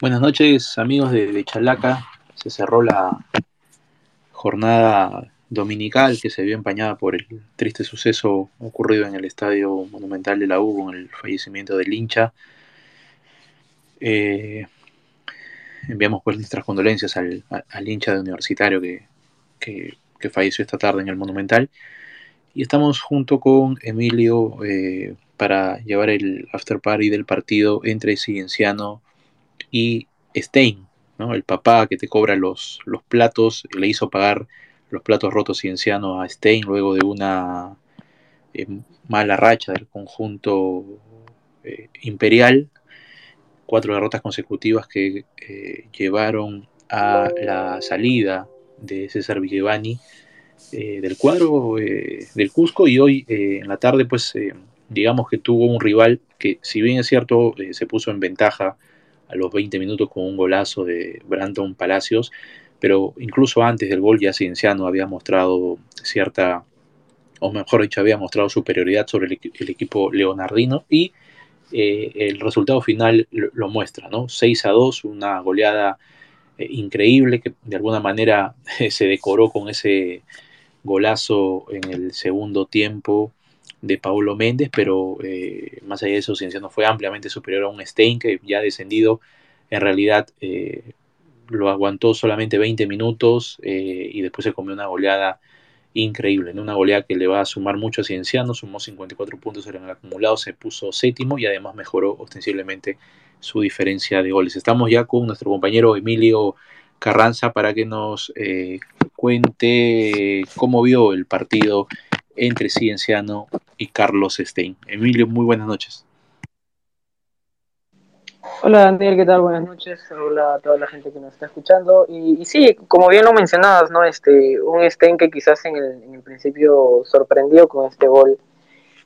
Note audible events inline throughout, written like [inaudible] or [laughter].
Buenas noches amigos de, Chalaca. Se cerró la jornada dominical que se vio empañada por el triste suceso ocurrido en el Estadio Monumental de la U con el fallecimiento del hincha. Eh, enviamos pues nuestras condolencias al, hincha de universitario que, falleció esta tarde en el Monumental. Y estamos junto con Emilio eh, para llevar el after party del partido entre Cienciano y Stein, el papá que te cobra los, los platos, le hizo pagar los platos rotos ciencianos a Stein luego de una eh, mala racha del conjunto eh, imperial, cuatro derrotas consecutivas que eh, llevaron a la salida de César Vigevani del cuadro del Cusco y hoy en la tarde pues digamos que tuvo un rival que si bien es cierto se puso en ventaja a los 20 minutos con un golazo de Brandon Palacios, pero incluso antes del gol ya Cienciano había mostrado cierta, o mejor dicho, había mostrado superioridad sobre el, equipo leonardino y eh, el resultado final lo, muestra, ¿no? 6 a 2, una goleada eh, increíble que de alguna manera [laughs] se decoró con ese golazo en el segundo tiempo de Paulo Méndez, pero eh, más allá de eso, Cienciano fue ampliamente superior a un Stein que ya descendido, en realidad eh, lo aguantó solamente 20 minutos eh, y después se comió una goleada increíble, una goleada que le va a sumar mucho a Cienciano, sumó 54 puntos en el acumulado, se puso séptimo y además mejoró ostensiblemente su diferencia de goles. Estamos ya con nuestro compañero Emilio Carranza para que nos cuente cómo vio el partido entre Cienciano y Carlos Stein. Emilio, muy buenas noches. Hola Daniel, ¿qué tal? Buenas noches. Hola a toda la gente que nos está escuchando. Y, sí, como bien lo mencionabas, ¿no? Este, un Stein que quizás en el, principio sorprendió con este gol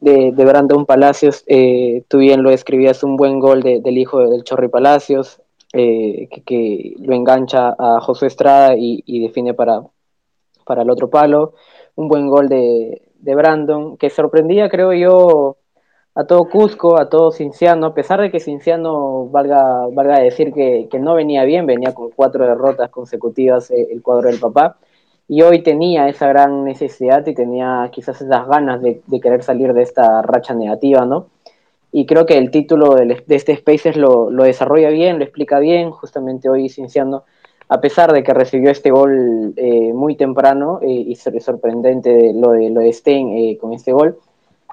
de, de Brandon Palacios. Eh, tú bien lo escribías, un buen gol del hijo del Chorri Palacios, eh, que, lo engancha a José Estrada y, y define para, para el otro palo. Un buen gol de, de Brandon, que sorprendía, creo yo, a todo Cusco, a todo Cinciano, a pesar de que Cinciano, valga, valga decir que, no venía bien, venía con cuatro derrotas consecutivas eh, el cuadro del papá, y hoy tenía esa gran necesidad y tenía quizás esas ganas de, querer salir de esta racha negativa, ¿no? Y creo que el título de, este Spaces lo, lo, desarrolla bien, lo explica bien, justamente hoy Cinciano a pesar de que recibió este gol eh, muy temprano eh, y sorprendente lo de, lo de Stein eh, con este gol,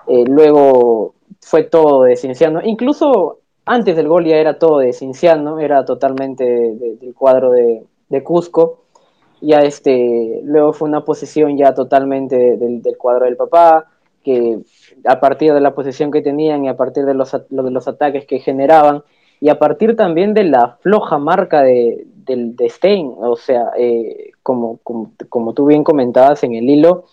luego fue todo de Cinciano. Incluso antes del gol ya era todo de Cinciano, era totalmente del cuadro de, Cusco. Ya este, luego fue una posesión ya totalmente del, cuadro del papá, que a partir de la posesión que tenían y a partir de los, de los ataques que generaban, y a partir también de la floja marca de, del, de Stein, o sea, eh, como, como, tú bien comentabas en el hilo,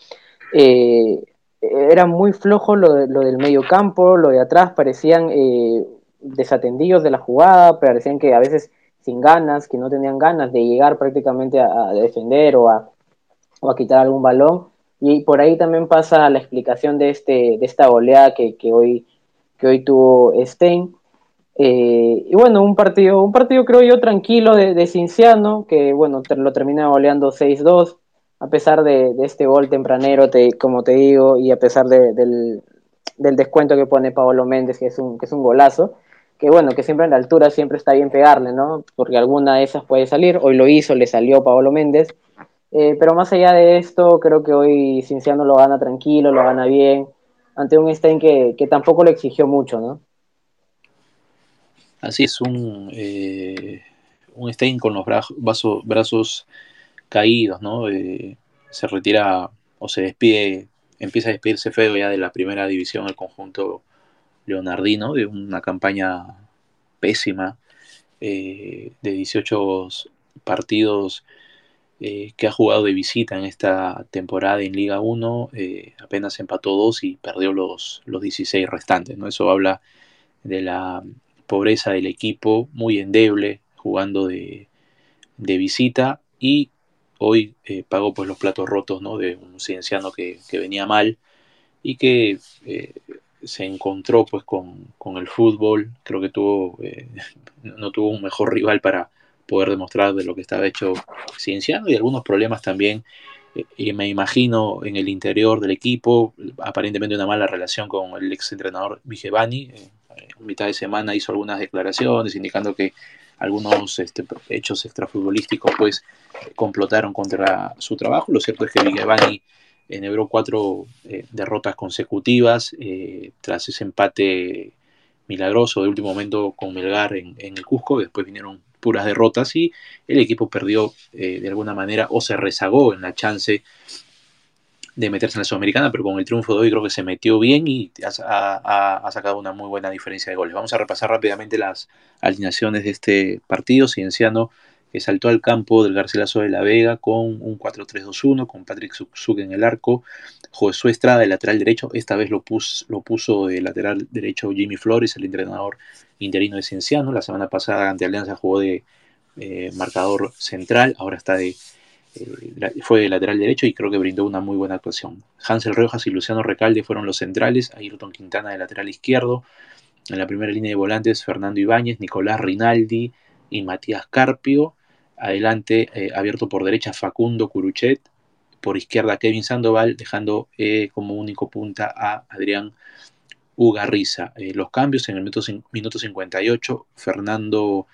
eh, era muy flojo lo, del medio campo, lo de atrás parecían eh, desatendidos de la jugada, parecían que a veces sin ganas, que no tenían ganas de llegar prácticamente a, defender o a, a, quitar algún balón. Y por ahí también pasa la explicación de, este, de esta oleada que, que, hoy, que hoy tuvo Stein. Eh, y bueno, un partido, un partido creo yo tranquilo de, de Cinciano, que bueno, lo termina goleando 6-2, a pesar de, este gol tempranero, te, como te digo, y a pesar del, descuento que pone Paolo Méndez, que es, un, que es un golazo, que bueno, que siempre en la altura siempre está bien pegarle, ¿no? Porque alguna de esas puede salir, hoy lo hizo, le salió Paolo Méndez, eh, pero más allá de esto, creo que hoy Cinciano lo gana tranquilo, lo gana bien, ante un Stein que, que tampoco le exigió mucho, ¿no? Así es, un, eh, un Stein con los brazos, brazos caídos, ¿no? Eh, se retira o se despide, empieza a despedirse feo ya de la primera división el conjunto leonardino, de una campaña pésima eh, de 18 partidos que ha jugado de visita en esta temporada en Liga 1, apenas empató dos y perdió los, los 16 restantes, ¿no? Eso habla de la pobreza del equipo, muy endeble, jugando de, visita y hoy eh, pagó pues los platos rotos ¿no? de un cienciano que, venía mal y que eh, se encontró pues con, con, el fútbol, creo que tuvo, eh, [laughs] no tuvo un mejor rival para poder demostrar de lo que estaba hecho Cienciano y algunos problemas también, eh, y me imagino en el interior del equipo, aparentemente una mala relación con el ex entrenador Vigevani, en mitad de semana hizo algunas declaraciones indicando que algunos este, hechos extrafutbolísticos pues complotaron contra su trabajo, lo cierto es que Vigevani enhebró cuatro eh, derrotas consecutivas eh, tras ese empate milagroso de último momento con Melgar en, el Cusco, después vinieron puras derrotas y el equipo perdió eh, de alguna manera o se rezagó en la chance de meterse en la Sudamericana, pero con el triunfo de hoy creo que se metió bien y ha, sacado una muy buena diferencia de goles. Vamos a repasar rápidamente las alineaciones de este partido. Cienciano que saltó al campo del Garcilaso de la Vega con un 4-3-2-1, con Patrick Zug en el arco, Josué Estrada de lateral derecho, esta vez lo, lo puso de lateral derecho Jimmy Flores, el entrenador interino de Cienciano, la semana pasada ante Alianza jugó de eh, marcador central, ahora está de, eh, fue de lateral derecho y creo que brindó una muy buena actuación. Hansel Rojas y Luciano Recalde fueron los centrales, Ayrton Quintana de lateral izquierdo, en la primera línea de volantes Fernando Ibáñez, Nicolás Rinaldi y Matías Carpio, Adelante, eh, abierto por derecha Facundo Curuchet. Por izquierda Kevin Sandoval, dejando eh, como único punta a Adrián Ugarriza. Los cambios en el minuto, minuto 58, Fernando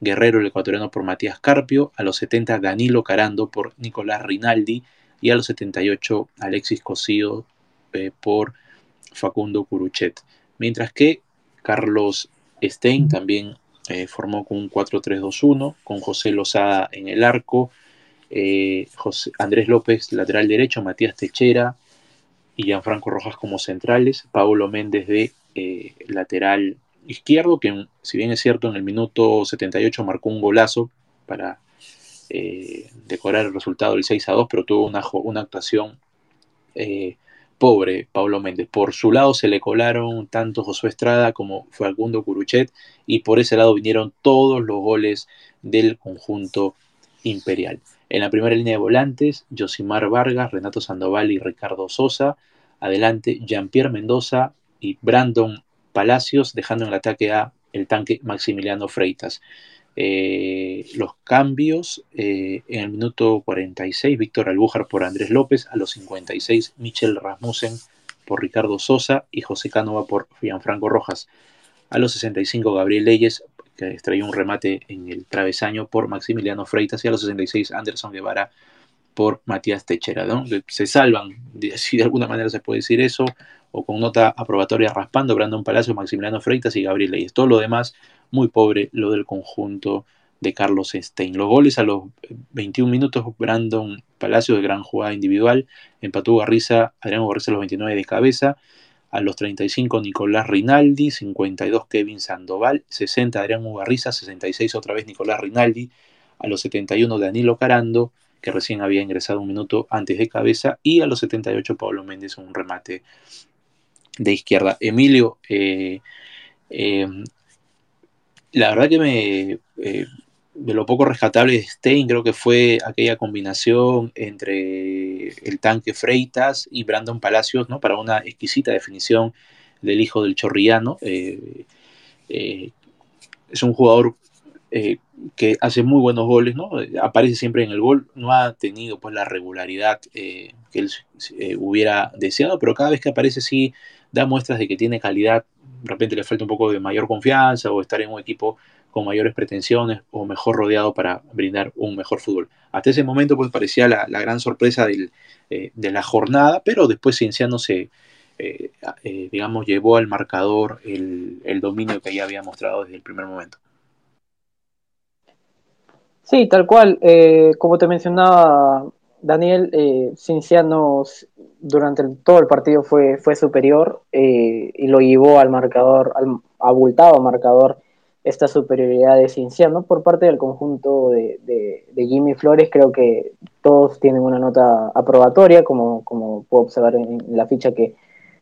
Guerrero, el ecuatoriano, por Matías Carpio. A los 70, Danilo Carando por Nicolás Rinaldi. Y a los 78, Alexis Cosío por Facundo Curuchet. Mientras que Carlos Stein también eh, formó con un 4-3-2-1, con José Lozada en el arco, eh, Andrés López lateral derecho, Matías Techera y Gianfranco Rojas como centrales, Pablo Méndez de eh, lateral izquierdo, que si bien es cierto en el minuto 78 marcó un golazo para decorar el resultado del 6 2, pero tuvo una, una actuación pobre Pablo Méndez. Por su lado se le colaron tanto Josué Estrada como Facundo Curuchet y por ese lado vinieron todos los goles del conjunto imperial. En la primera línea de volantes, Josimar Vargas, Renato Sandoval y Ricardo Sosa. Adelante, Jean-Pierre Mendoza y Brandon Palacios, dejando en el ataque a el tanque Maximiliano Freitas. Eh, los cambios eh, en el minuto 46, Víctor Albújar por Andrés López, a los 56, Michel Rasmussen por Ricardo Sosa y José Cánova por Gianfranco Rojas. A los 65, Gabriel Leyes, que extraía un remate en el travesaño por Maximiliano Freitas, y a los 66, Anderson Guevara por Matías Techera. Se salvan, si de alguna manera se puede decir eso, o con nota aprobatoria raspando, Brandon Palacio, Maximiliano Freitas y Gabriel Leyes. Todo lo demás muy pobre lo del conjunto de Carlos Stein. Los goles a los 21 minutos, Brandon Palacio de gran jugada individual, empató Garriza, Adrián Garriza a los 29 de cabeza, a los 35 Nicolás Rinaldi, 52 Kevin Sandoval, 60 Adrián Ugarriza, 66 otra vez Nicolás Rinaldi, a los 71 Danilo Carando, que recién había ingresado un minuto antes de cabeza, y a los 78 Pablo Méndez un remate de izquierda. Emilio, eh, eh, la verdad que me, eh, de lo poco rescatable de Stein, creo que fue aquella combinación entre el tanque Freitas y Brandon Palacios, ¿no? Para una exquisita definición del hijo del chorrillano. Eh, eh, es un jugador que hace muy buenos goles, ¿no? Aparece siempre en el gol, no ha tenido pues la regularidad que él hubiera deseado, pero cada vez que aparece sí da muestras de que tiene calidad de repente le falta un poco de mayor confianza o estar en un equipo con mayores pretensiones o mejor rodeado para brindar un mejor fútbol. Hasta ese momento pues parecía la, gran sorpresa eh, de la jornada, pero después Cienciano se, eh, eh, digamos, llevó al marcador el, el, dominio que ya había mostrado desde el primer momento. Sí, tal cual. como te mencionaba Daniel, Cienciano durante todo el partido fue, fue superior eh, y lo llevó al marcador, al abultado marcador, esta superioridad de Cinciano por parte del conjunto de, de, Jimmy Flores. Creo que todos tienen una nota aprobatoria, como, como puedo observar en, la ficha que,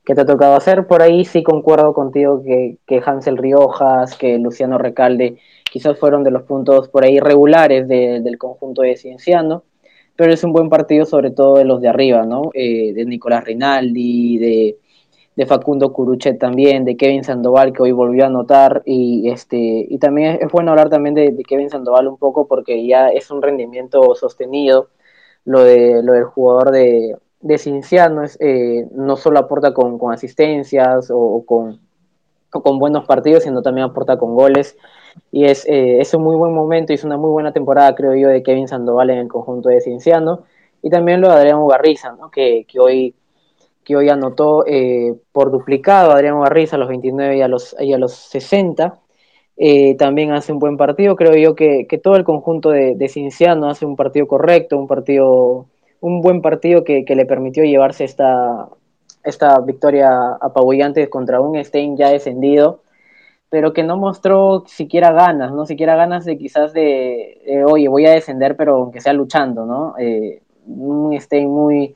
que, te ha tocado hacer. Por ahí sí concuerdo contigo que, que Hansel Riojas, que Luciano Recalde, quizás fueron de los puntos por ahí regulares del conjunto de Cienciano pero es un buen partido sobre todo de los de arriba, ¿no? Eh, de Nicolás Rinaldi, de, de Facundo Curuchet también, de Kevin Sandoval que hoy volvió a anotar y este y también es, bueno hablar también de, Kevin Sandoval un poco porque ya es un rendimiento sostenido lo de lo del jugador de, de Cinciano es, eh, no solo aporta con, con asistencias o, con, con buenos partidos sino también aporta con goles y es, eh, es un muy buen momento y es una muy buena temporada creo yo de Kevin Sandoval en el conjunto de Cinciano y también lo de Adrián Ugarriza ¿no? que, que hoy que hoy anotó eh, por duplicado Adrián Barriza a los 29 y a los, y a los 60. Eh, también hace un buen partido, creo yo que, todo el conjunto de, de, Cinciano hace un partido correcto, un partido, un buen partido que, le permitió llevarse esta, esta victoria apabullante contra un Stein ya descendido, pero que no mostró siquiera ganas, no siquiera ganas de quizás de, oye, voy a descender, pero aunque sea luchando, ¿no? Eh, un Stein muy,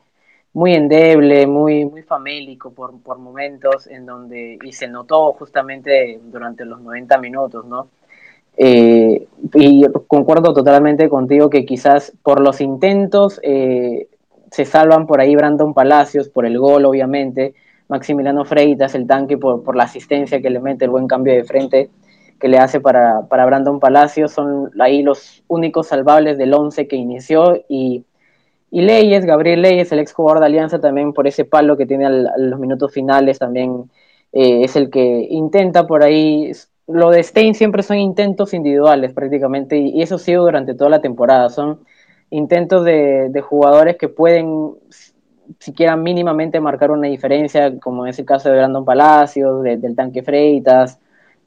muy endeble, muy, muy famélico por, por momentos, en donde, y se notó justamente durante los 90 minutos, ¿no? Eh, y concuerdo totalmente contigo que quizás por los intentos eh, se salvan por ahí Brandon Palacios, por el gol obviamente, Maximiliano Freitas, el tanque por, por la asistencia que le mete, el buen cambio de frente que le hace para, para Brandon Palacios, son ahí los únicos salvables del 11 que inició y y Leyes, Gabriel Leyes, el ex jugador de Alianza, también por ese palo que tiene a los minutos finales, también eh, es el que intenta por ahí. Lo de Stein siempre son intentos individuales prácticamente, y, eso ha sido durante toda la temporada. Son intentos de, jugadores que pueden siquiera mínimamente marcar una diferencia, como es el caso de Brandon Palacios, del Tanque Freitas,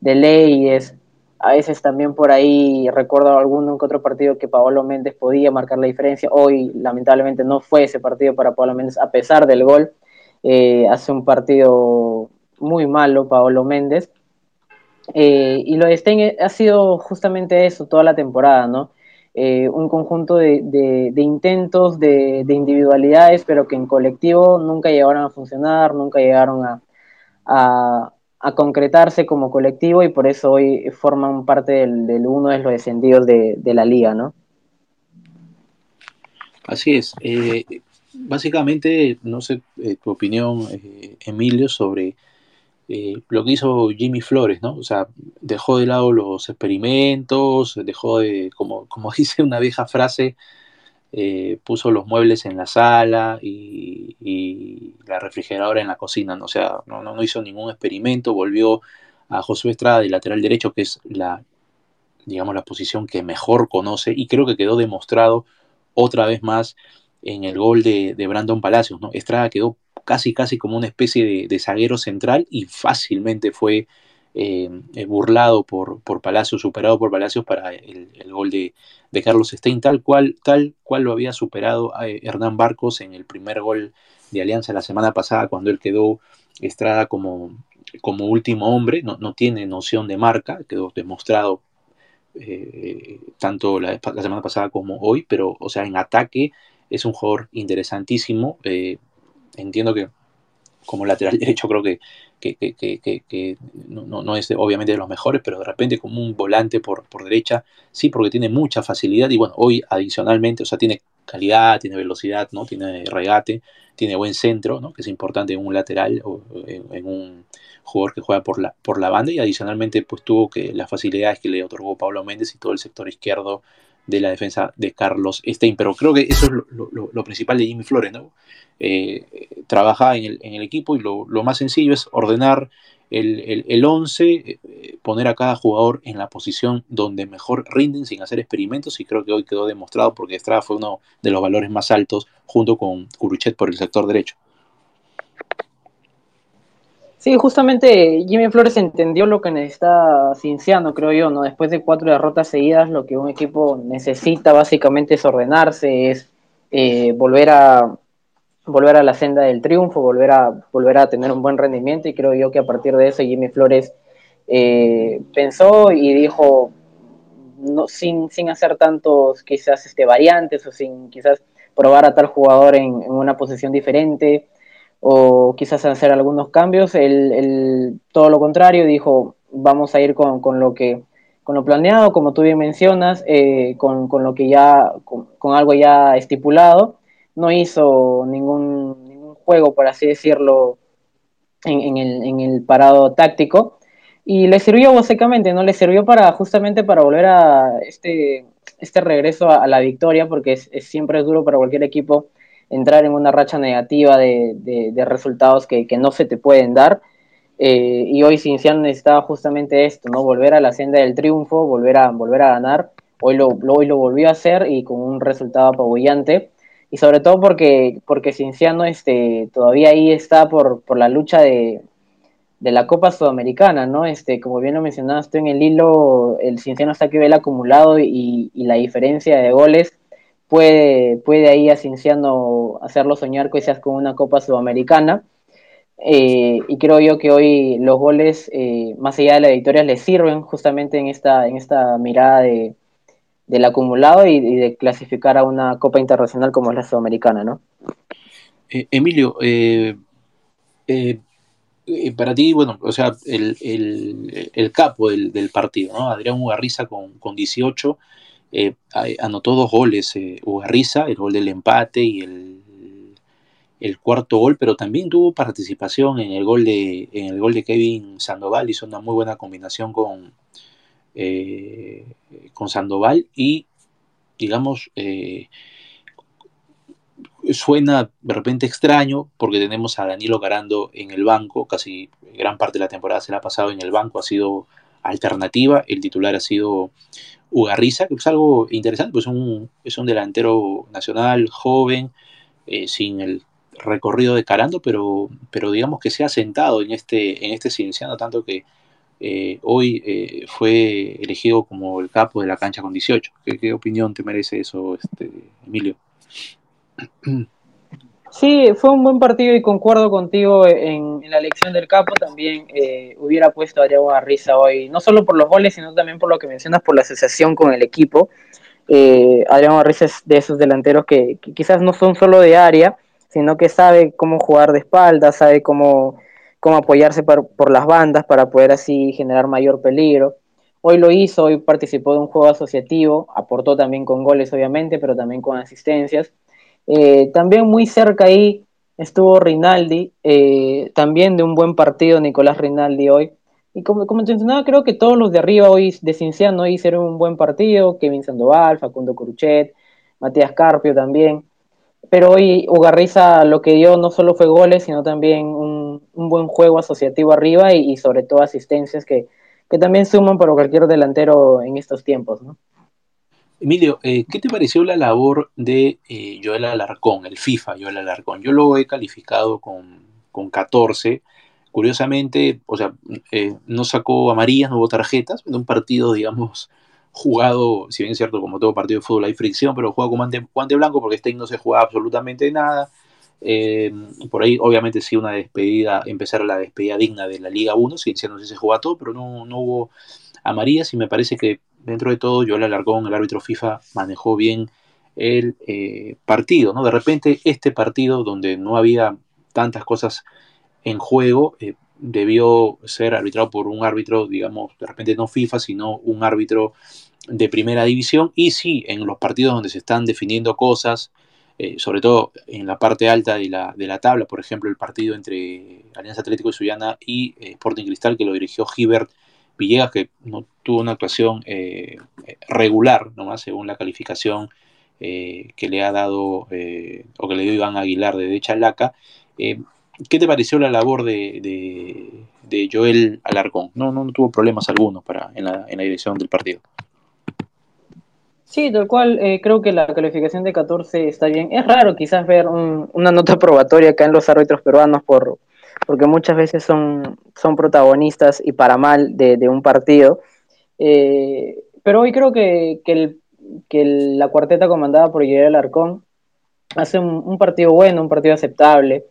de Leyes a veces también por ahí recuerdo algún otro partido que Paolo Méndez podía marcar la diferencia. Hoy, lamentablemente, no fue ese partido para Paolo Méndez, a pesar del gol. Eh, hace un partido muy malo Paolo Méndez. Eh, y lo de Stein ha sido justamente eso toda la temporada, ¿no? Eh, un conjunto de, intentos, de, individualidades, pero que en colectivo nunca llegaron a funcionar, nunca llegaron a, a concretarse como colectivo y por eso hoy forman parte del, uno de los descendidos de, la liga, ¿no? Así es. Eh, básicamente, no sé eh, tu opinión, Emilio, sobre lo que hizo Jimmy Flores, ¿no? O sea, dejó de lado los experimentos, dejó de, como, como [laughs] dice una vieja frase, eh, puso los muebles en la sala y, la refrigeradora en la cocina, ¿no? o sea, no, no, hizo ningún experimento, volvió a Josué Estrada de lateral derecho, que es la, digamos, la posición que mejor conoce y creo que quedó demostrado otra vez más en el gol de, Brandon Palacios, ¿no? Estrada quedó casi, casi como una especie de, de zaguero central y fácilmente fue eh, eh, burlado por, por Palacios, superado por Palacios para el, gol de, Carlos Stein, tal cual, tal cual lo había superado eh, Hernán Barcos en el primer gol de Alianza la semana pasada, cuando él quedó Estrada como, como último hombre, no, no tiene noción de marca, quedó demostrado tanto la, semana pasada como hoy, pero o sea, en ataque es un jugador interesantísimo. Entiendo que como lateral [laughs] derecho creo que que, no, es obviamente de los mejores, pero de repente como un volante por, por derecha, sí, porque tiene mucha facilidad y bueno, hoy adicionalmente, o sea, tiene calidad, tiene velocidad, ¿no? Tiene regate, tiene buen centro, ¿no? Que es importante en un lateral o en, un jugador que juega por la, por la banda y adicionalmente pues tuvo que las facilidades que le otorgó Pablo Méndez y todo el sector izquierdo de la defensa de Carlos Stein. Pero creo que eso es lo, principal de Jimmy Flores, ¿no? Eh, trabaja en el, equipo y lo, más sencillo es ordenar el, el, 11, eh, poner a cada jugador en la posición donde mejor rinden sin hacer experimentos y creo que hoy quedó demostrado porque Estrada fue uno de los valores más altos junto con Curuchet por el sector derecho. Sí, justamente Jimmy Flores entendió lo que necesita Cinciano, creo yo, ¿no? Después de cuatro derrotas seguidas, lo que un equipo necesita básicamente es ordenarse, es eh, volver a volver a la senda del triunfo, volver a volver a tener un buen rendimiento y creo yo que a partir de eso Jimmy Flores eh, pensó y dijo no, sin, sin hacer tantos quizás este, variantes o sin quizás probar a tal jugador en, en una posición diferente o quizás hacer algunos cambios. Él, todo lo contrario, dijo, vamos a ir con, con, lo que con lo planeado, como tú bien mencionas, eh, con, con, lo que ya, con, algo ya estipulado. No hizo ningún, ningún, juego, por así decirlo, en, el, en el parado táctico y le sirvió básicamente, ¿no? Le sirvió para justamente para volver a este, este regreso a, la victoria, porque es, siempre es duro para cualquier equipo entrar en una racha negativa de, de, resultados que, que, no se te pueden dar. Eh, y hoy Cinciano necesitaba justamente esto, ¿no? Volver a la senda del triunfo, volver a, volver a ganar. Hoy lo, hoy lo volvió a hacer y con un resultado apabullante. Y sobre todo porque, porque Cinciano este, todavía ahí está por, por la lucha de, de la Copa Sudamericana, ¿no? Este, como bien lo mencionaste en el hilo, el Cinciano está aquí el acumulado y, la diferencia de goles puede, puede ahí a Cinciano hacerlo soñar quizás con una Copa Sudamericana. Eh, y creo yo que hoy los goles, eh, más allá de la victoria, le sirven justamente en esta, en esta mirada de, del acumulado y, de clasificar a una Copa Internacional como es la Sudamericana, ¿no? Eh, Emilio, para ti, bueno, o sea, el, el, capo del, del, partido, ¿no? Adrián Ugarriza con, con 18, eh, anotó dos goles, eh, Ugarriza, el gol del empate y el, el, cuarto gol, pero también tuvo participación en el gol de, en el gol de Kevin Sandoval, hizo una muy buena combinación con, con Sandoval y, digamos, suena de repente extraño porque tenemos a Danilo Garando en el banco, casi gran parte de la temporada se la ha pasado en el banco, ha sido alternativa, el titular ha sido Ugarriza, que es algo interesante, pues un, es un delantero nacional, joven, eh, sin el recorrido de Carando, pero, pero digamos que se ha sentado en este, en este cienciano, tanto que eh, hoy eh, fue elegido como el capo de la cancha con 18. ¿Qué, qué opinión te merece eso, este, Emilio? Sí, fue un buen partido y concuerdo contigo en, la elección del capo. También eh, hubiera puesto a Diego Risa hoy, no solo por los goles, sino también por lo que mencionas, por la asociación con el equipo. Eh, Adrián Arriza es de esos delanteros que, quizás no son solo de área, sino que sabe cómo jugar de espalda, sabe cómo, cómo apoyarse por, por las bandas para poder así generar mayor peligro. Hoy lo hizo, hoy participó de un juego asociativo, aportó también con goles obviamente, pero también con asistencias. Eh, también muy cerca ahí estuvo Rinaldi, eh, también de un buen partido Nicolás Rinaldi hoy. Y como, como te mencionaba, creo que todos los de arriba hoy de Cinciano hicieron un buen partido, Kevin Sandoval, Facundo Curuchet, Matías Carpio también. Pero hoy Ugarriza lo que dio no solo fue goles, sino también un, buen juego asociativo arriba y, sobre todo asistencias que, que también suman para cualquier delantero en estos tiempos, ¿no? Emilio, eh, ¿qué te pareció la labor de eh, Joel Alarcón, el FIFA Joel Alarcón? Yo lo he calificado con, con 14. Curiosamente, o sea, eh, no sacó amarillas, no hubo tarjetas, en un partido, digamos, jugado, si bien es cierto, como todo partido de fútbol hay fricción, pero jugado con guante, blanco porque este no se jugaba absolutamente nada. por ahí, obviamente, sí, una despedida, empezar la despedida digna de la Liga 1, si no sé si se jugaba todo, pero no, no hubo amarillas y me parece que dentro de todo, Joel Alarcón, el árbitro FIFA, manejó bien el eh, partido, ¿no? De repente, este partido, donde no había tantas cosas en juego, eh, debió ser arbitrado por un árbitro, digamos, de repente no FIFA, sino un árbitro de primera división. Y sí, en los partidos donde se están definiendo cosas, eh, sobre todo en la parte alta de la, de la, tabla, por ejemplo, el partido entre Alianza Atlético de Suyana y Sporting Cristal, que lo dirigió Gibert Villegas, que no tuvo una actuación eh, regular, nomás según la calificación eh, que le ha dado eh, o que le dio Iván Aguilar de Chalaca. ¿Qué te pareció la labor de, Joel Alarcón? No, no, tuvo problemas algunos para, en, la, dirección del partido. Sí, tal cual, creo que la calificación de 14 está bien. Es raro quizás ver una nota probatoria acá en los árbitros peruanos por, porque muchas veces son, son protagonistas y para mal de, un partido. Eh, pero hoy creo que, que, la cuarteta comandada por Guillermo Alarcón hace un, partido bueno, un partido aceptable.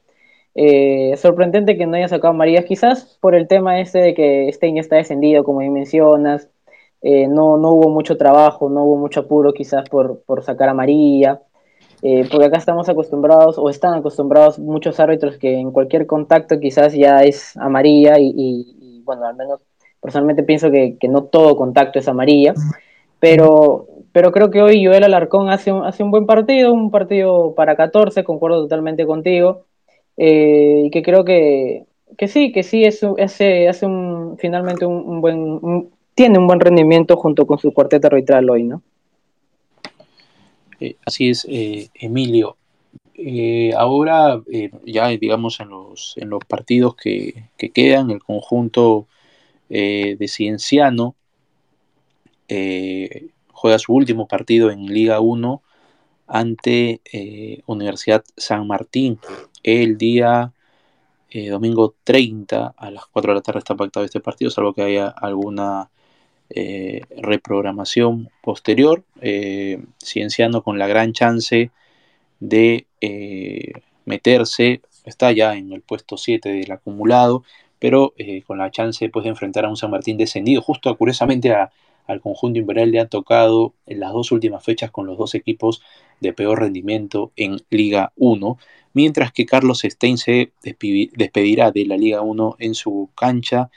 Eh, sorprendente que no haya sacado Marías, quizás por el tema este de que Stein está descendido, como mencionas. Eh, no, no hubo mucho trabajo, no hubo mucho apuro quizás por, por sacar a María. Porque acá estamos acostumbrados o están acostumbrados muchos árbitros que en cualquier contacto quizás ya es amarilla y, bueno, al menos personalmente pienso que, no todo contacto es amarilla, pero, pero creo que hoy Joel Alarcón hace un, hace un buen partido, un partido para 14, concuerdo totalmente contigo, eh, y que creo que, que sí, que sí, es, hace, hace un, finalmente un, buen, tiene un buen rendimiento junto con su cuarteto arbitral hoy, ¿no? Eh, así es, eh, Emilio. Ahora, ya digamos en los, en los partidos que, que quedan, el conjunto de Cienciano juega su último partido en Liga 1 ante Universidad San Martín el día domingo 30 a las 4 de la tarde está pactado este partido, salvo que haya alguna eh, reprogramación posterior, eh, Cienciano con la gran chance de eh, meterse, está ya en el puesto 7 del acumulado, pero con la chance pues, de enfrentar a un San Martín descendido. Justo curiosamente al conjunto imperial le ha tocado en las dos últimas fechas con los dos equipos de peor rendimiento en Liga 1, mientras que Carlos Stein se despedirá de la Liga 1 en su cancha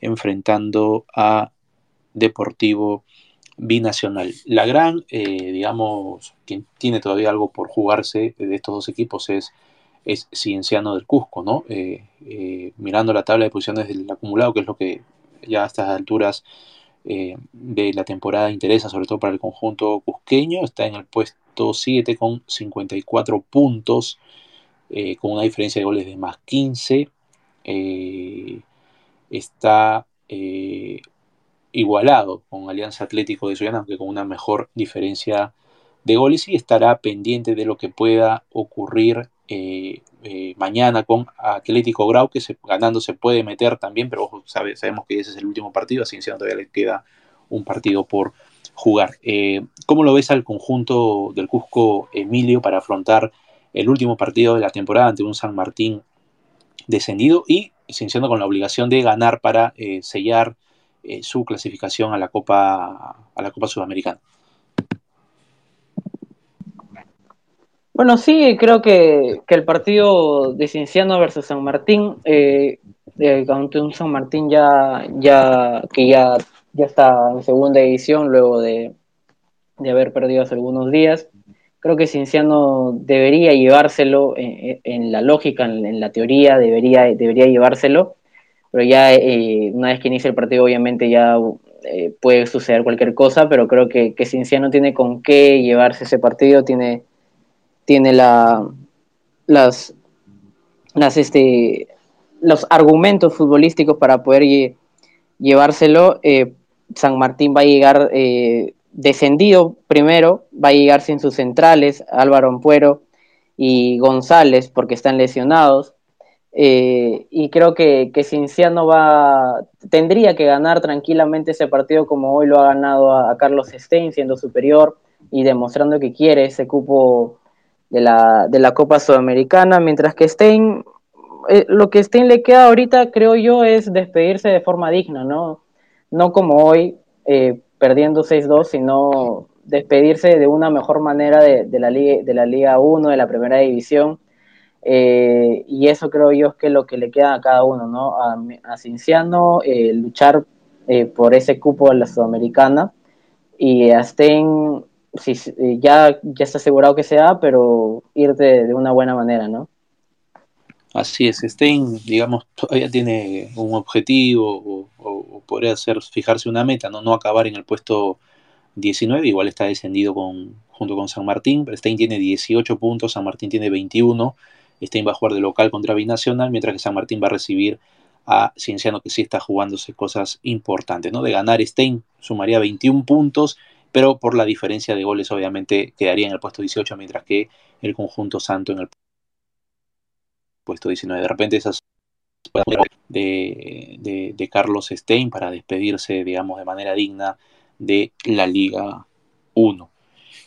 enfrentando a deportivo binacional. La gran, eh, digamos, quien tiene todavía algo por jugarse de estos dos equipos es, es Cienciano del Cusco, ¿no? Eh, eh, mirando la tabla de posiciones del acumulado, que es lo que ya a estas alturas de la temporada interesa, sobre todo para el conjunto cusqueño, está en el puesto 7 con 54 puntos, con una diferencia de goles de más 15. está igualado con Alianza Atlético de Sullana, aunque con una mejor diferencia de goles y estará pendiente de lo que pueda ocurrir eh, eh, mañana con Atlético Grau, que ganando se puede meter también, pero sabemos que ese es el último partido, así que todavía le queda un partido por jugar. Eh, ¿Cómo lo ves al conjunto del Cusco Emilio para afrontar el último partido de la temporada ante un San Martín descendido y Cienciano con la obligación de ganar para sellar su clasificación a la Copa, a la Copa Sudamericana. Bueno, sí, creo que, el partido de Cienciano versus San Martín, eh, eh un San Martín ya, ya que ya, ya está en segunda edición luego de, haber perdido hace algunos días, creo que Cienciano debería llevárselo en, la lógica, en, la teoría, debería, debería llevárselo pero ya eh, una vez que inicia el partido obviamente ya eh, puede suceder cualquier cosa, pero creo que, que Cinciano tiene con qué llevarse ese partido, tiene, tiene la, las, este, los argumentos futbolísticos para poder llevárselo. Eh, San Martín va a llegar descendido primero, va a llegar sin sus centrales, Álvaro Ampuero y González, porque están lesionados. Eh, y creo que, que Cinciano va, tendría que ganar tranquilamente ese partido como hoy lo ha ganado a, Carlos Stein, siendo superior y demostrando que quiere ese cupo de la, de la Copa Sudamericana, mientras que Stein, eh, lo que Stein le queda ahorita, creo yo, es despedirse de forma digna, ¿no? No como hoy, eh, perdiendo 6-2, sino despedirse de una mejor manera de, de, la Liga, de la Liga 1, de la Primera División eh, y eso creo yo es que lo que le queda a cada uno, ¿no? A, a Cinciano, luchar por ese cupo de la Sudamericana y a Stein, si, ya, ya está asegurado que sea, pero irte de, una buena manera, ¿no? Así es, Stein, digamos, todavía tiene un objetivo o, podría ser fijarse una meta, ¿no? No acabar en el puesto 19, igual está descendido con, junto con San Martín, Stein tiene 18 puntos, San Martín tiene 21, Stein va a jugar de local contra Binacional, mientras que San Martín va a recibir a Cienciano, que sí está jugándose cosas importantes, ¿no? De ganar Stein sumaría 21 puntos, pero por la diferencia de goles, obviamente, quedaría en el puesto 18, mientras que el conjunto Santo en el puesto 19. De repente esas de, de, de Carlos Stein para despedirse, digamos, de manera digna de la Liga 1.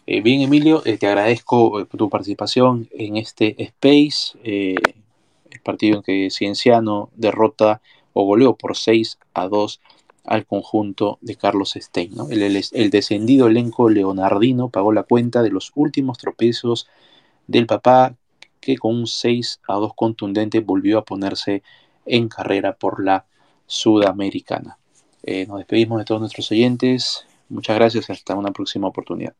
Eh, bien, Emilio, eh, te agradezco eh, tu participación en este space, el partido en que Cienciano derrota o goleó por 6 a 2 al conjunto de Carlos Stein. El, descendido elenco leonardino pagó la cuenta de los últimos tropiezos del papá, que con un 6 a 2 contundente volvió a ponerse en carrera por la Sudamericana. nos despedimos de todos nuestros oyentes. Muchas gracias hasta una próxima oportunidad.